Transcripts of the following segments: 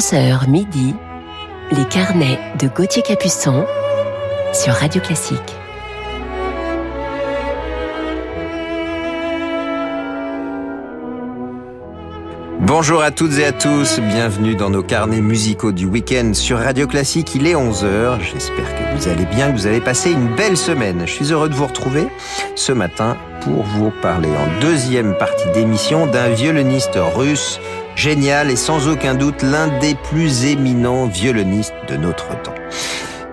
11h midi, les carnets de Gauthier Capuçon sur Radio Classique. Bonjour à toutes et à tous, bienvenue dans nos carnets musicaux du week-end sur Radio Classique. Il est 11h, j'espère que vous allez bien, que vous avez passé une belle semaine. Je suis heureux de vous retrouver ce matin pour vous parler en deuxième partie d'émission d'un violoniste russe génial et sans aucun doute l'un des plus éminents violonistes de notre temps.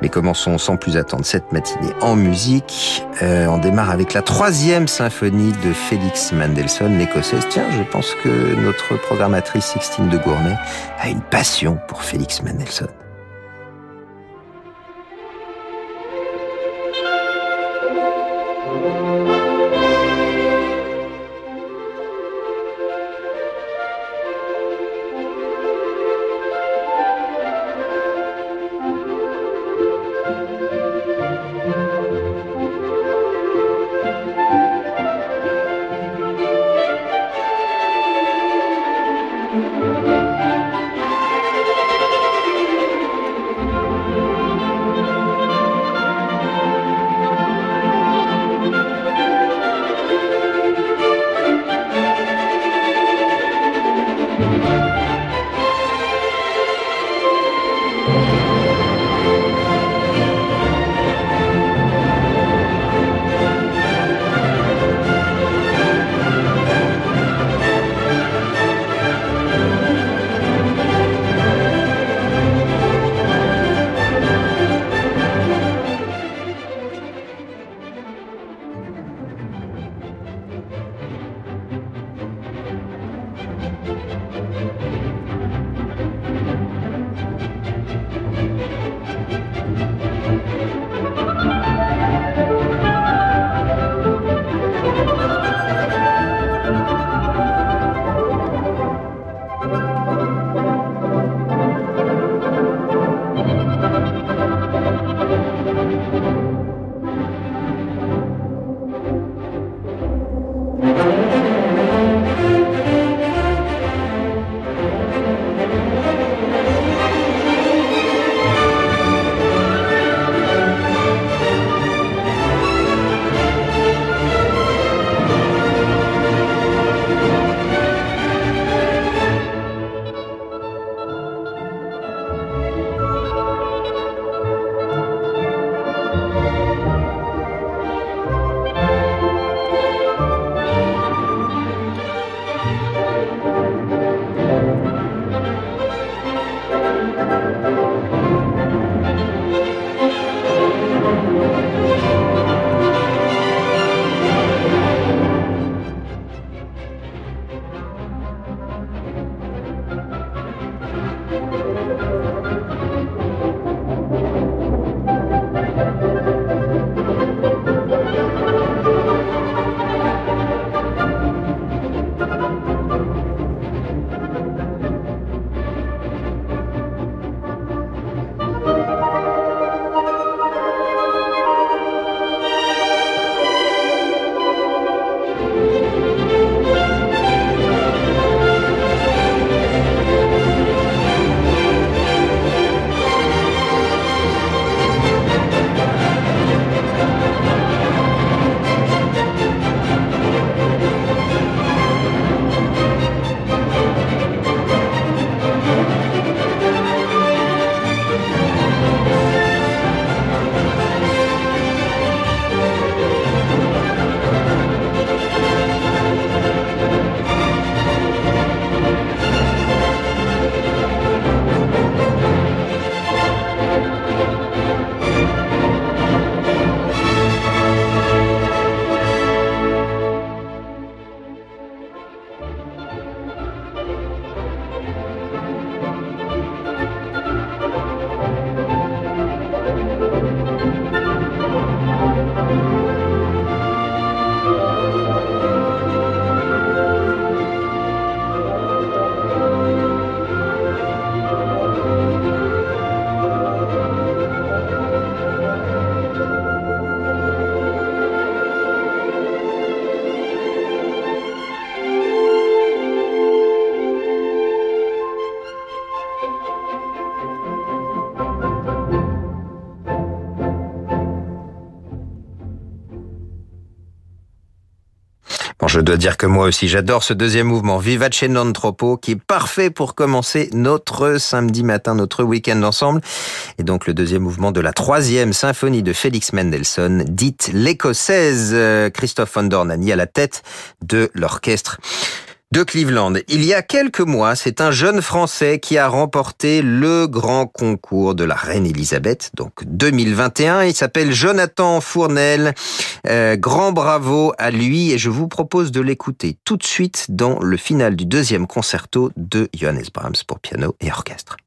Mais commençons sans plus attendre cette matinée en musique. Euh, on démarre avec la troisième symphonie de Félix Mendelssohn, l'écossaise. Tiens, je pense que notre programmatrice Sixtine de Gournay a une passion pour Félix Mendelssohn. Je dois dire que moi aussi, j'adore ce deuxième mouvement, Vivace non troppo, qui est parfait pour commencer notre samedi matin, notre week-end ensemble. Et donc, le deuxième mouvement de la troisième symphonie de Félix Mendelssohn, dite l'écossaise, euh, Christophe von Dornani à la tête de l'orchestre de Cleveland. Il y a quelques mois, c'est un jeune Français qui a remporté le grand concours de la Reine Elisabeth, donc 2021. Il s'appelle Jonathan Fournel. Euh, grand bravo à lui et je vous propose de l'écouter tout de suite dans le final du deuxième concerto de Johannes Brahms pour piano et orchestre.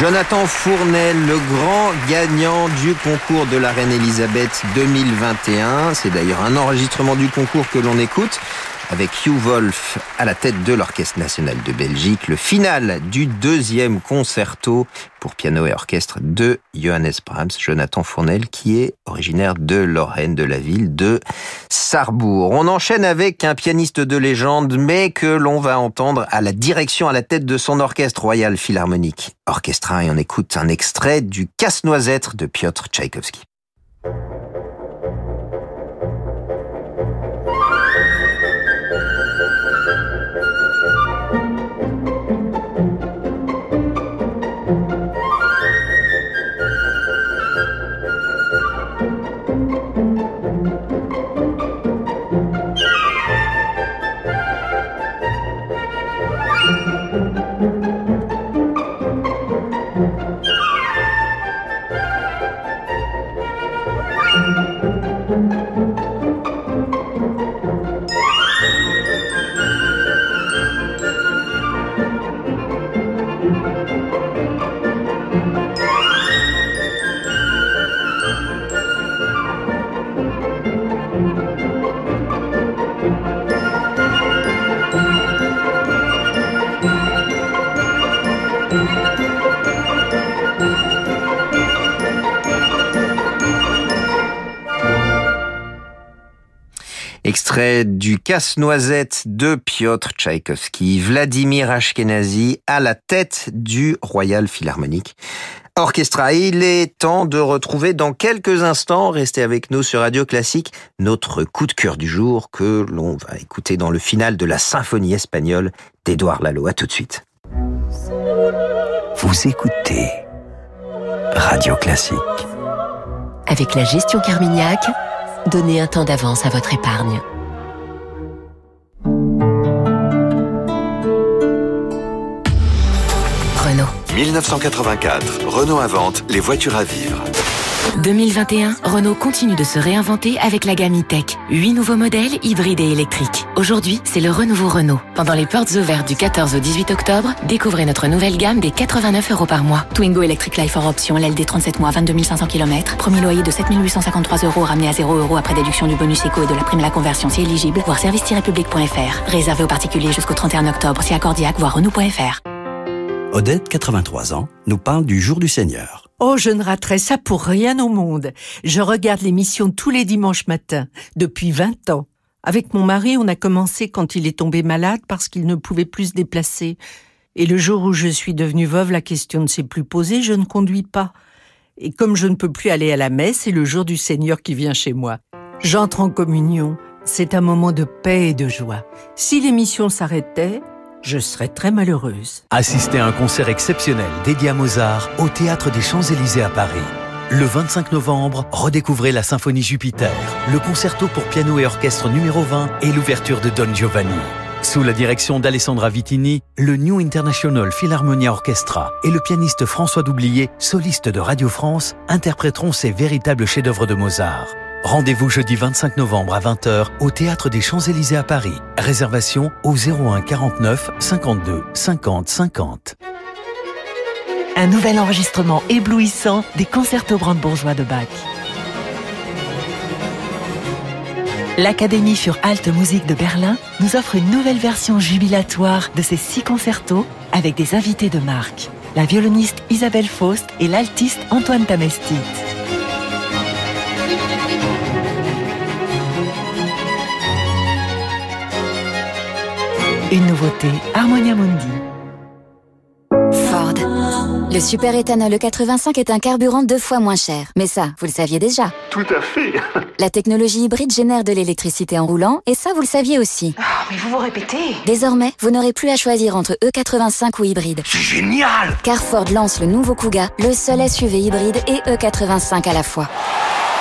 Jonathan Fournel, le grand gagnant du concours de la Reine Elisabeth 2021. C'est d'ailleurs un enregistrement du concours que l'on écoute avec Hugh Wolf à la tête de l'Orchestre national de Belgique, le final du deuxième concerto pour piano et orchestre de Johannes Brahms, Jonathan Fournel, qui est originaire de Lorraine, de la ville de Sarrebourg. On enchaîne avec un pianiste de légende, mais que l'on va entendre à la direction, à la tête de son orchestre royal philharmonique orchestra, et on écoute un extrait du Casse-Noisette de Piotr Tchaïkovski. Extrait du Casse-Noisette de Piotr Tchaïkovski, Vladimir Ashkenazi à la tête du Royal Philharmonique Orchestra. Il est temps de retrouver dans quelques instants, restez avec nous sur Radio Classique, notre coup de cœur du jour que l'on va écouter dans le final de la symphonie espagnole d'Edouard Lalo. À tout de suite. Vous écoutez Radio Classique. Avec la gestion Carmignac, Donnez un temps d'avance à votre épargne. 1984, Renault invente les voitures à vivre. 2021, Renault continue de se réinventer avec la gamme e-tech. 8 nouveaux modèles hybrides et électriques. Aujourd'hui, c'est le renouveau Renault. Pendant les portes ouvertes du 14 au 18 octobre, découvrez notre nouvelle gamme des 89 euros par mois. Twingo Electric Life for Option, LLD 37 mois, 22 500 km. Premier loyer de 7 853 euros ramené à 0 euros après déduction du bonus éco et de la prime la conversion si éligible. Voir service-public.fr. Réservé aux particuliers jusqu'au 31 octobre si accordiaque, voir Renault.fr. Odette, 83 ans, nous parle du jour du Seigneur. Oh, je ne raterai ça pour rien au monde. Je regarde l'émission tous les dimanches matins, depuis 20 ans. Avec mon mari, on a commencé quand il est tombé malade parce qu'il ne pouvait plus se déplacer. Et le jour où je suis devenue veuve, la question ne s'est plus posée, je ne conduis pas. Et comme je ne peux plus aller à la messe, c'est le jour du Seigneur qui vient chez moi. J'entre en communion. C'est un moment de paix et de joie. Si l'émission s'arrêtait, je serais très malheureuse. Assistez à un concert exceptionnel dédié à Mozart au Théâtre des Champs-Élysées à Paris. Le 25 novembre, redécouvrez la Symphonie Jupiter, le concerto pour piano et orchestre numéro 20 et l'ouverture de Don Giovanni. Sous la direction d'Alessandra Vitini, le New International Philharmonia Orchestra et le pianiste François Doublier, soliste de Radio France, interpréteront ces véritables chefs-d'œuvre de Mozart. Rendez-vous jeudi 25 novembre à 20h au Théâtre des Champs-Élysées à Paris. Réservation au 01 49 52 50 50. Un nouvel enregistrement éblouissant des concertos brandebourgeois de Bach. L'Académie für Alte Musik de Berlin nous offre une nouvelle version jubilatoire de ces six concertos avec des invités de marque. La violoniste Isabelle Faust et l'altiste Antoine Tamestit. Une nouveauté, Harmonia Mundi. Ford. Le super éthanol E85 est un carburant deux fois moins cher. Mais ça, vous le saviez déjà. Tout à fait. La technologie hybride génère de l'électricité en roulant, et ça, vous le saviez aussi. Oh, mais vous vous répétez. Désormais, vous n'aurez plus à choisir entre E85 ou hybride. C'est génial Car Ford lance le nouveau Kuga, le seul SUV hybride et E85 à la fois.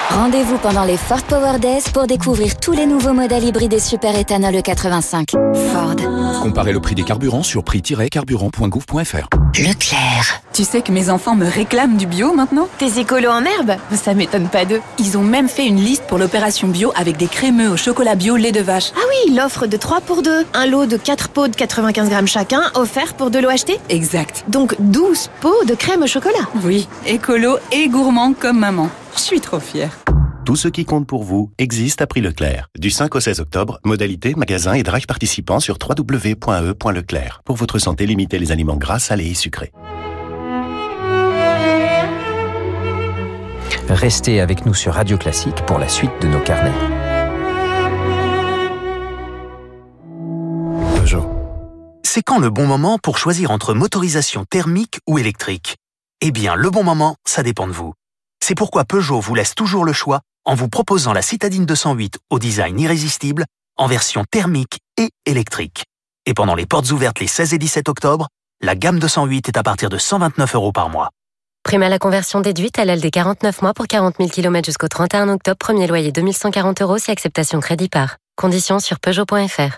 Rendez-vous pendant les Ford Power Days pour découvrir tous les nouveaux modèles hybrides et super éthanol E85. Ford. Comparez le prix des carburants sur prix-carburant.gouv.fr. Leclerc. Tu sais que mes enfants me réclament du bio maintenant? Tes écolos en herbe? Ça m'étonne pas d'eux. Ils ont même fait une liste pour l'opération bio avec des crémeux au chocolat bio lait de vache. Ah oui, l'offre de 3 pour 2. Un lot de 4 pots de 95 grammes chacun, offert pour deux lots achetés Exact. Donc 12 pots de crème au chocolat. Oui, écolo et gourmand comme maman. Je suis trop fière. Tout ce qui compte pour vous existe à prix Leclerc. Du 5 au 16 octobre, modalité, magasin et drive participants sur www.e.leclerc. Pour votre santé, limitez les aliments gras, salés et sucrés. Restez avec nous sur Radio Classique pour la suite de nos carnets. Peugeot. C'est quand le bon moment pour choisir entre motorisation thermique ou électrique? Eh bien, le bon moment, ça dépend de vous. C'est pourquoi Peugeot vous laisse toujours le choix en vous proposant la Citadine 208 au design irrésistible en version thermique et électrique. Et pendant les portes ouvertes les 16 et 17 octobre, la gamme 208 est à partir de 129 euros par mois. Prime à la conversion déduite à l'aile des 49 mois pour 40 000 km jusqu'au 31 octobre, premier loyer 2140 euros si acceptation crédit par. Conditions sur Peugeot.fr.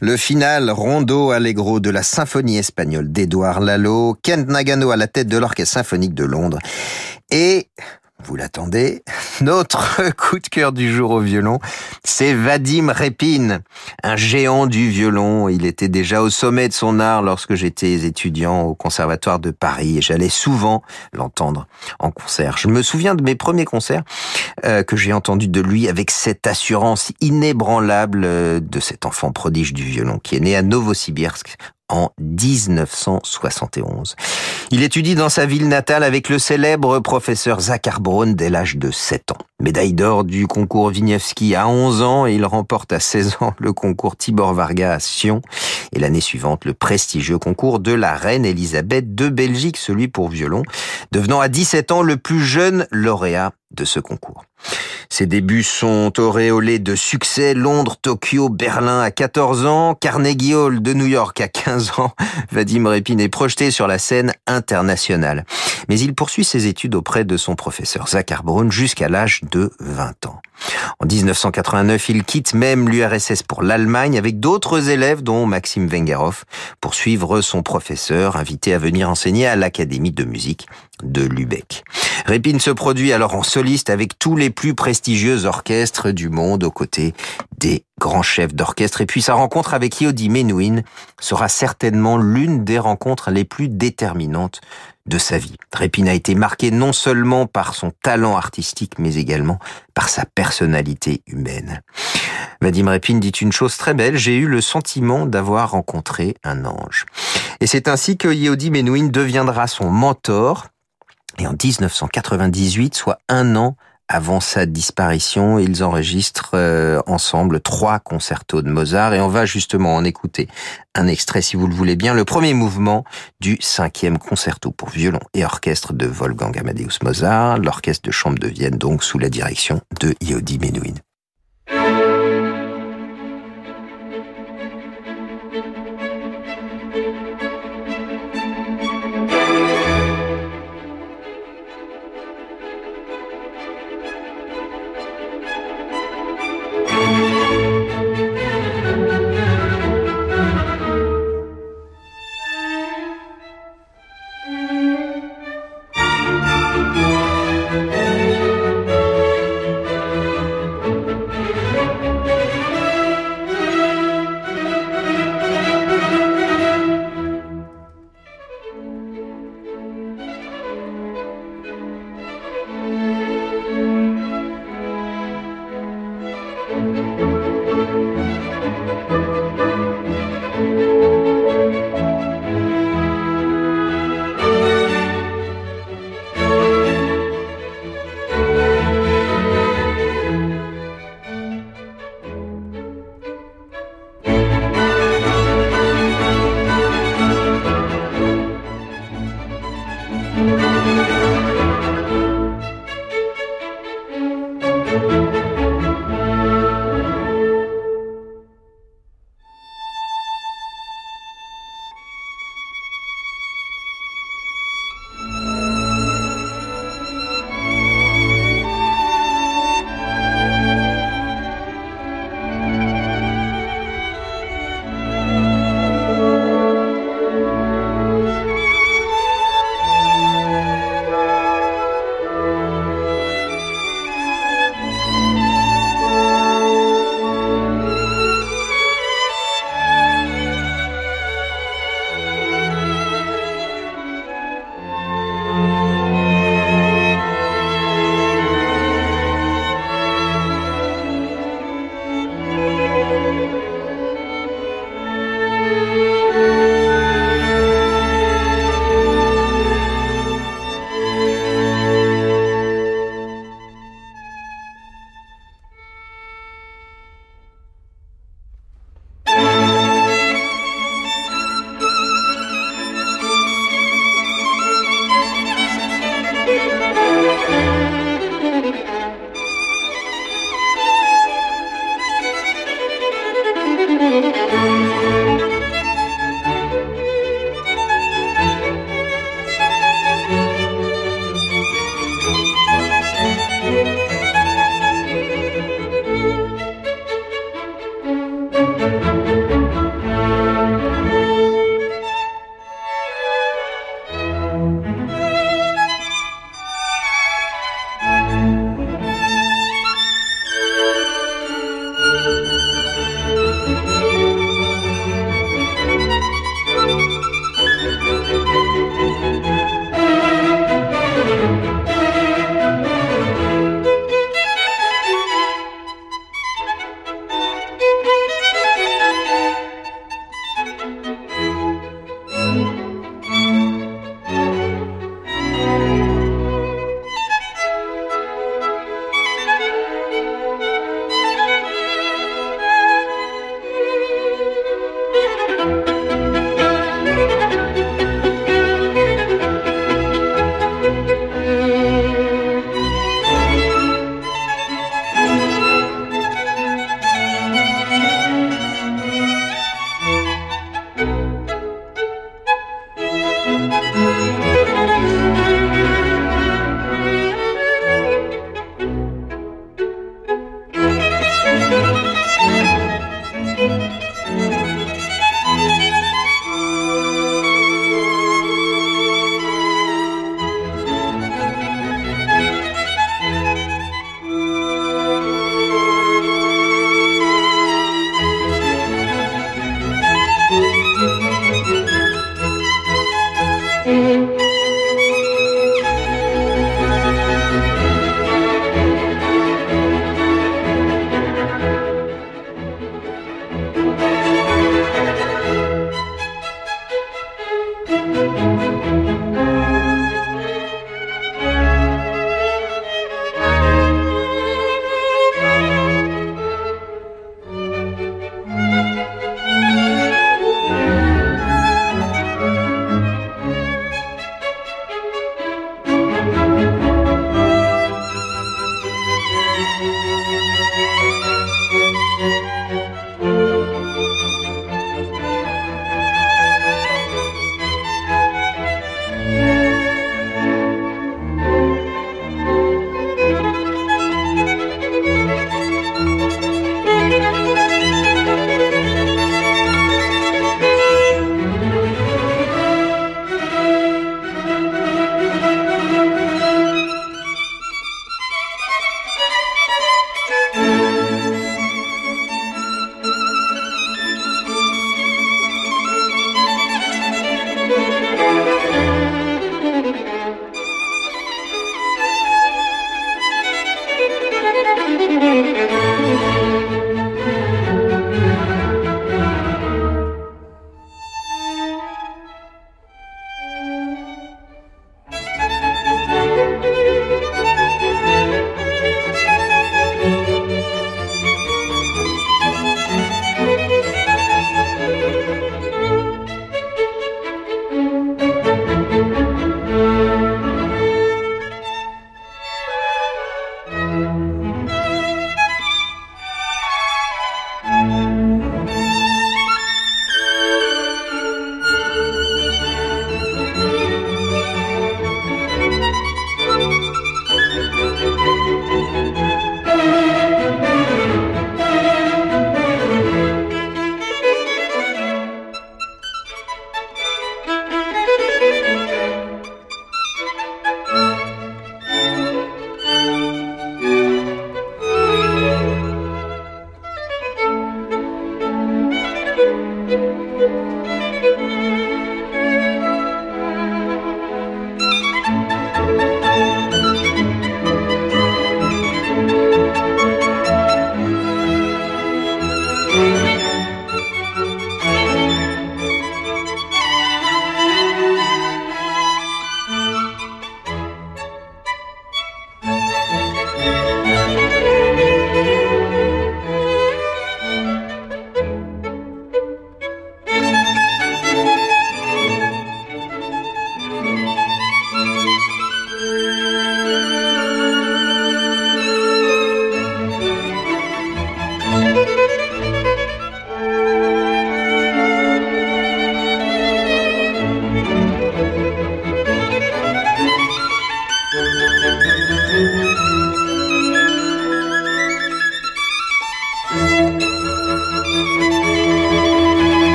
Le final rondo allegro de la symphonie espagnole d'Edouard Lalo, Kent Nagano à la tête de l'Orchestre symphonique de Londres et vous l'attendez, notre coup de cœur du jour au violon, c'est Vadim Repin, un géant du violon. Il était déjà au sommet de son art lorsque j'étais étudiant au Conservatoire de Paris et j'allais souvent l'entendre en concert. Je me souviens de mes premiers concerts euh, que j'ai entendus de lui avec cette assurance inébranlable euh, de cet enfant prodige du violon qui est né à Novosibirsk en 1971. Il étudie dans sa ville natale avec le célèbre professeur Zachar Braun dès l'âge de 7 ans. Médaille d'or du concours Wieniawski à 11 ans et il remporte à 16 ans le concours Tibor Varga à Sion et l'année suivante le prestigieux concours de la reine Elisabeth de Belgique, celui pour violon, devenant à 17 ans le plus jeune lauréat de ce concours. Ses débuts sont auréolés de succès. Londres, Tokyo, Berlin à 14 ans, Carnegie Hall de New York à 15 ans. Vadim Repin est projeté sur la scène internationale. Mais il poursuit ses études auprès de son professeur Zachar Braun jusqu'à l'âge de 20 ans. En 1989, il quitte même l'URSS pour l'Allemagne avec d'autres élèves dont Maxime Vengerov pour suivre son professeur invité à venir enseigner à l'Académie de musique de Lübeck. Repin se produit alors en soliste avec tous les plus prestigieux orchestres du monde aux côtés des grands chefs d'orchestre. Et puis sa rencontre avec Yodi Menuhin sera certainement l'une des rencontres les plus déterminantes de sa vie. Repin a été marqué non seulement par son talent artistique, mais également par sa personnalité humaine. Vadim Repin dit une chose très belle, j'ai eu le sentiment d'avoir rencontré un ange. Et c'est ainsi que Yodi Menuhin deviendra son mentor, et en 1998, soit un an avant sa disparition, ils enregistrent euh, ensemble trois concertos de Mozart et on va justement en écouter un extrait si vous le voulez bien, le premier mouvement du cinquième concerto pour violon et orchestre de Wolfgang Amadeus Mozart, l'orchestre de chambre de Vienne donc sous la direction de Yodi Menuhin.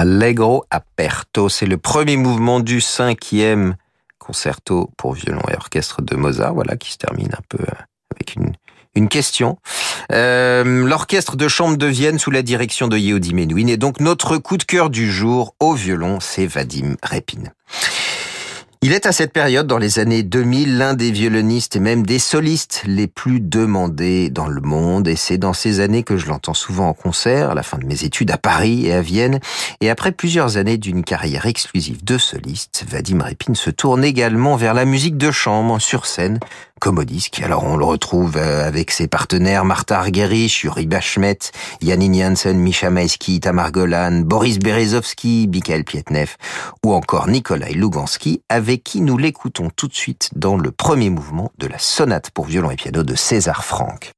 Allegro aperto, c'est le premier mouvement du cinquième concerto pour violon et orchestre de Mozart, voilà, qui se termine un peu euh, avec une, question. Euh, L'orchestre de chambre de Vienne sous la direction de Yehudi Menuhin est donc notre coup de cœur du jour au violon, c'est Vadim Repin. Il est à cette période, dans les années 2000, l'un des violonistes et même des solistes les plus demandés dans le monde. Et c'est dans ces années que je l'entends souvent en concert, à la fin de mes études à Paris et à Vienne. Et après plusieurs années d'une carrière exclusive de soliste, Vadim Repin se tourne également vers la musique de chambre sur scène, comme au disque. Alors on le retrouve euh, avec ses partenaires Martha Argerich, Yuri Bachmet, Yanin Janssen, Misha Maïski, Tamar Golan, Boris Berezovski, Mikhail Pietnev ou encore Nikolai Lugansky qui nous l'écoutons tout de suite dans le premier mouvement de la sonate pour violon et piano de César Franck.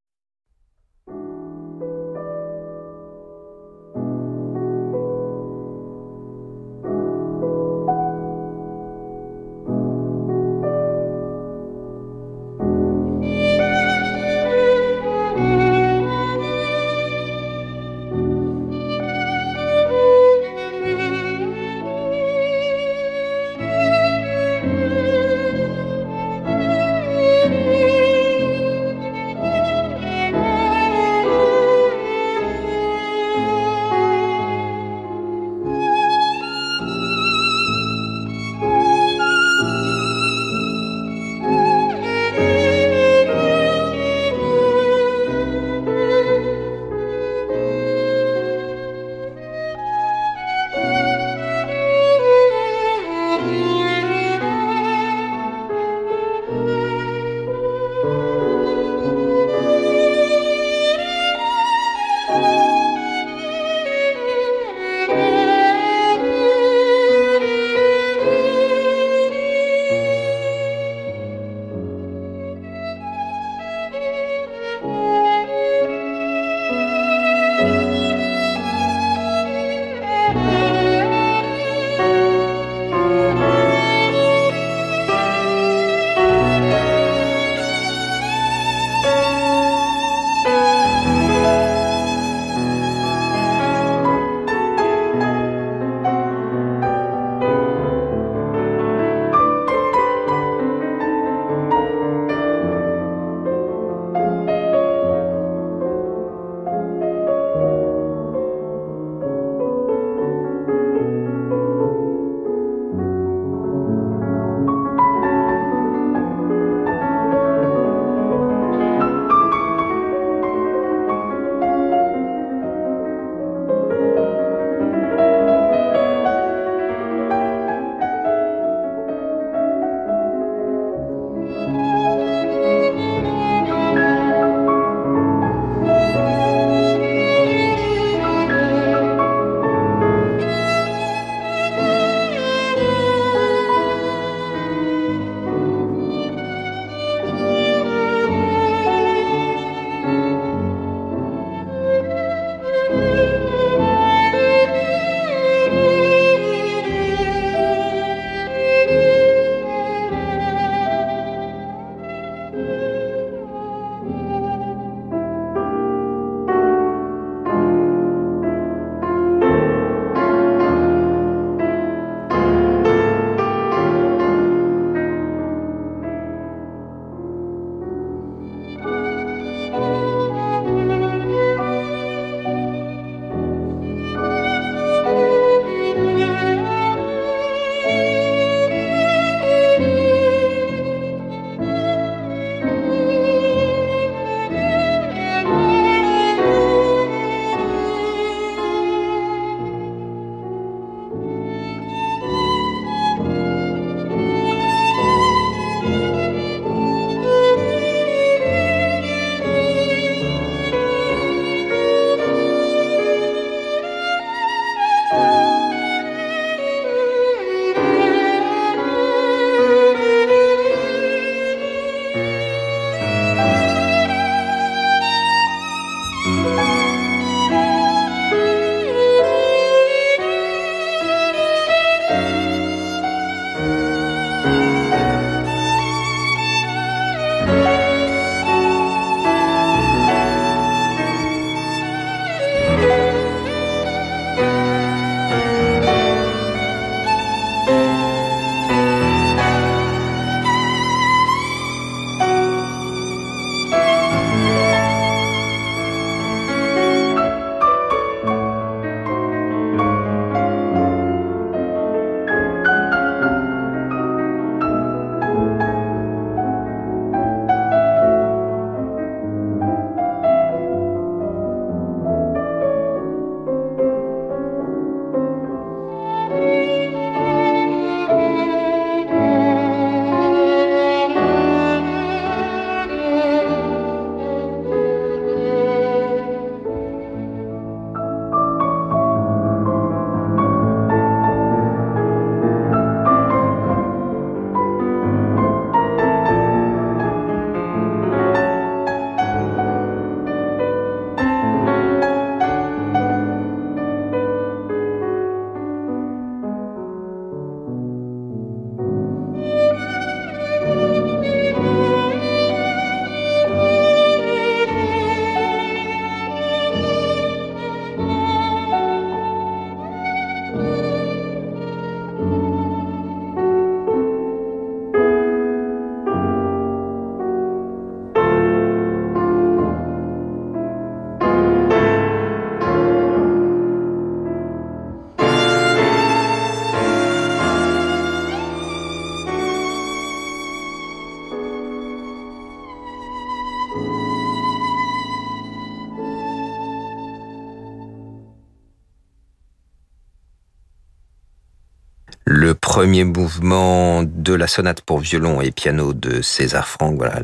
Le premier mouvement de la sonate pour violon et piano de César Franck. Voilà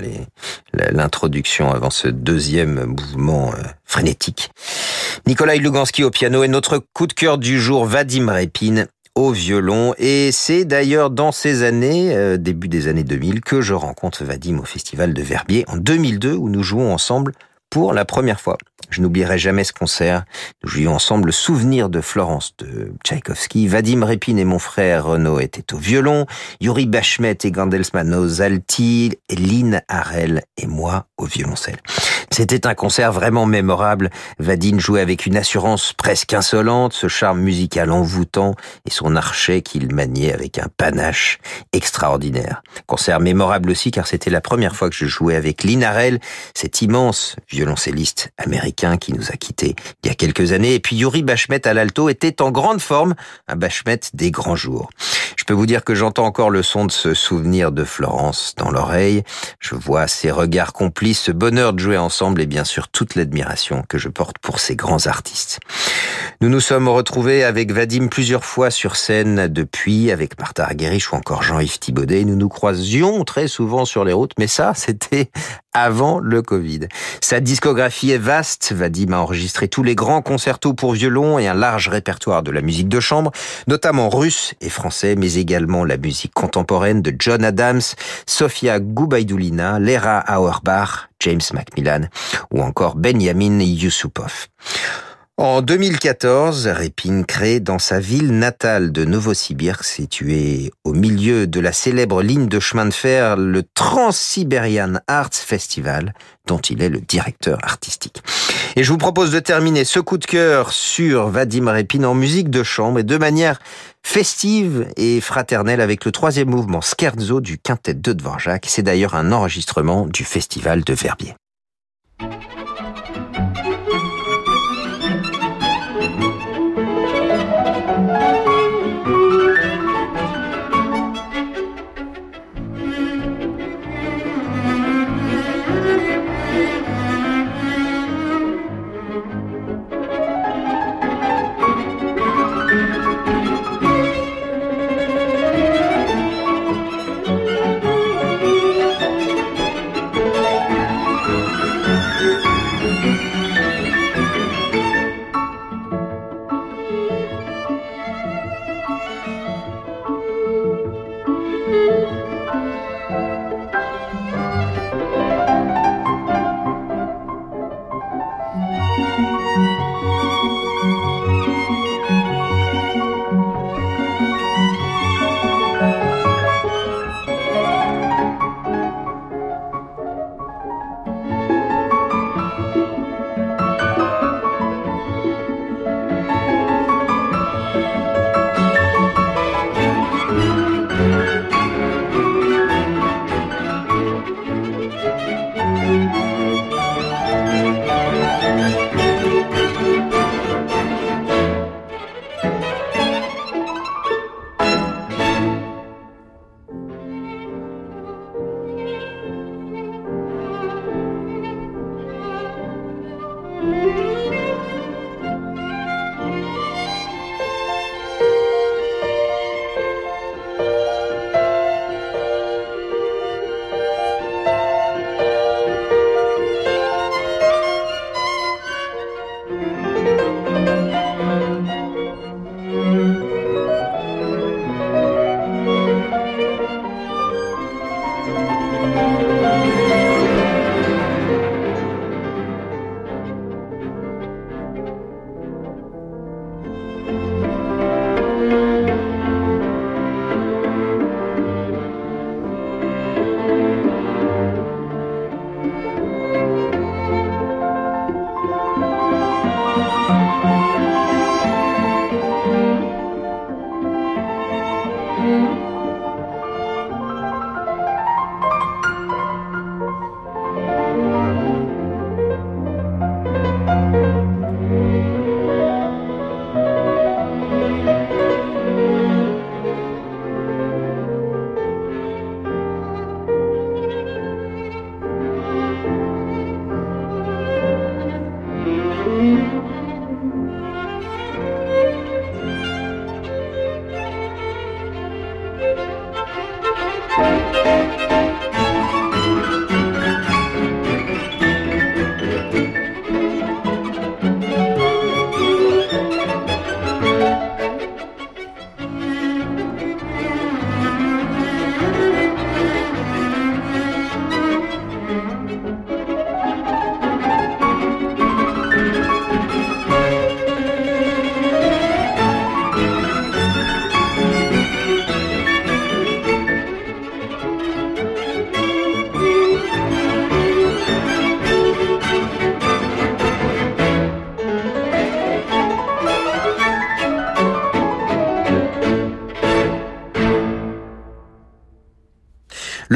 l'introduction avant ce deuxième mouvement euh, frénétique. Nikolai Lugansky au piano et notre coup de cœur du jour, Vadim Repin au violon. Et c'est d'ailleurs dans ces années, euh, début des années 2000, que je rencontre Vadim au Festival de Verbier en 2002 où nous jouons ensemble pour la première fois. Je n'oublierai jamais ce concert. Nous jouions ensemble le souvenir de Florence de Tchaïkovski. Vadim Repin et mon frère Renaud étaient au violon. Yuri Bachmet et Gandelsman aux alti. Lynn Harel et moi au violoncelle. C'était un concert vraiment mémorable. Vadim jouait avec une assurance presque insolente, ce charme musical envoûtant et son archet qu'il maniait avec un panache extraordinaire. Concert mémorable aussi car c'était la première fois que je jouais avec Lynn Harel, cet immense violoncelliste américain qui nous a quittés il y a quelques années. Et puis Yuri Bachmet à l'alto était en grande forme, un Bachmet des grands jours. Je peux vous dire que j'entends encore le son de ce souvenir de Florence dans l'oreille. Je vois ses regards complices, ce bonheur de jouer ensemble et bien sûr toute l'admiration que je porte pour ces grands artistes. Nous nous sommes retrouvés avec Vadim plusieurs fois sur scène depuis, avec Martha Argerich ou encore Jean-Yves Thibaudet. Nous nous croisions très souvent sur les routes, mais ça, c'était avant le Covid. Sa discographie est vaste. Vadim a enregistré tous les grands concertos pour violon et un large répertoire de la musique de chambre, notamment russe et français, mais également la musique contemporaine de John Adams, Sofia Goubaïdoulina, Lera Auerbach, James Macmillan ou encore Benjamin Yusupov. En 2014, Repin crée dans sa ville natale de Novosibirsk, située au milieu de la célèbre ligne de chemin de fer, le Trans-Siberian Arts Festival, dont il est le directeur artistique. Et je vous propose de terminer ce coup de cœur sur Vadim Repin en musique de chambre et de manière festive et fraternelle avec le troisième mouvement Scherzo du quintet de Dvorak. C'est d'ailleurs un enregistrement du festival de Verbier.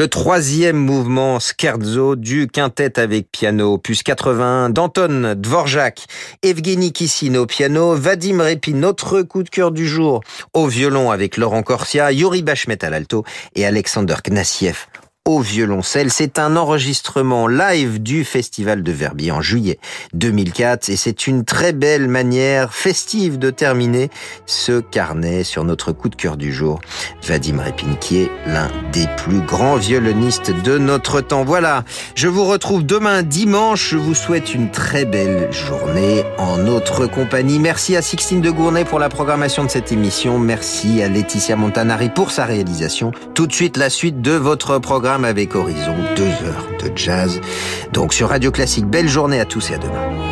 Le troisième mouvement Scherzo du quintet avec piano, opus 81 d'Anton Dvorak, Evgeny Kissin au piano, Vadim Repin, notre coup de cœur du jour, au violon avec Laurent Corsia, Yuri Bachmet à l'alto et Alexander Knassiev au violoncelle. C'est un enregistrement live du Festival de Verbier en juillet 2004 et c'est une très belle manière festive de terminer ce carnet sur notre coup de cœur du jour. Vadim Repin qui est l'un des plus grands violonistes de notre temps. Voilà, je vous retrouve demain dimanche. Je vous souhaite une très belle journée en notre compagnie. Merci à Sixtine de Gournay pour la programmation de cette émission. Merci à Laetitia Montanari pour sa réalisation. Tout de suite la suite de votre avec Horizon, deux heures de jazz. Donc sur Radio Classique, belle journée à tous et à demain.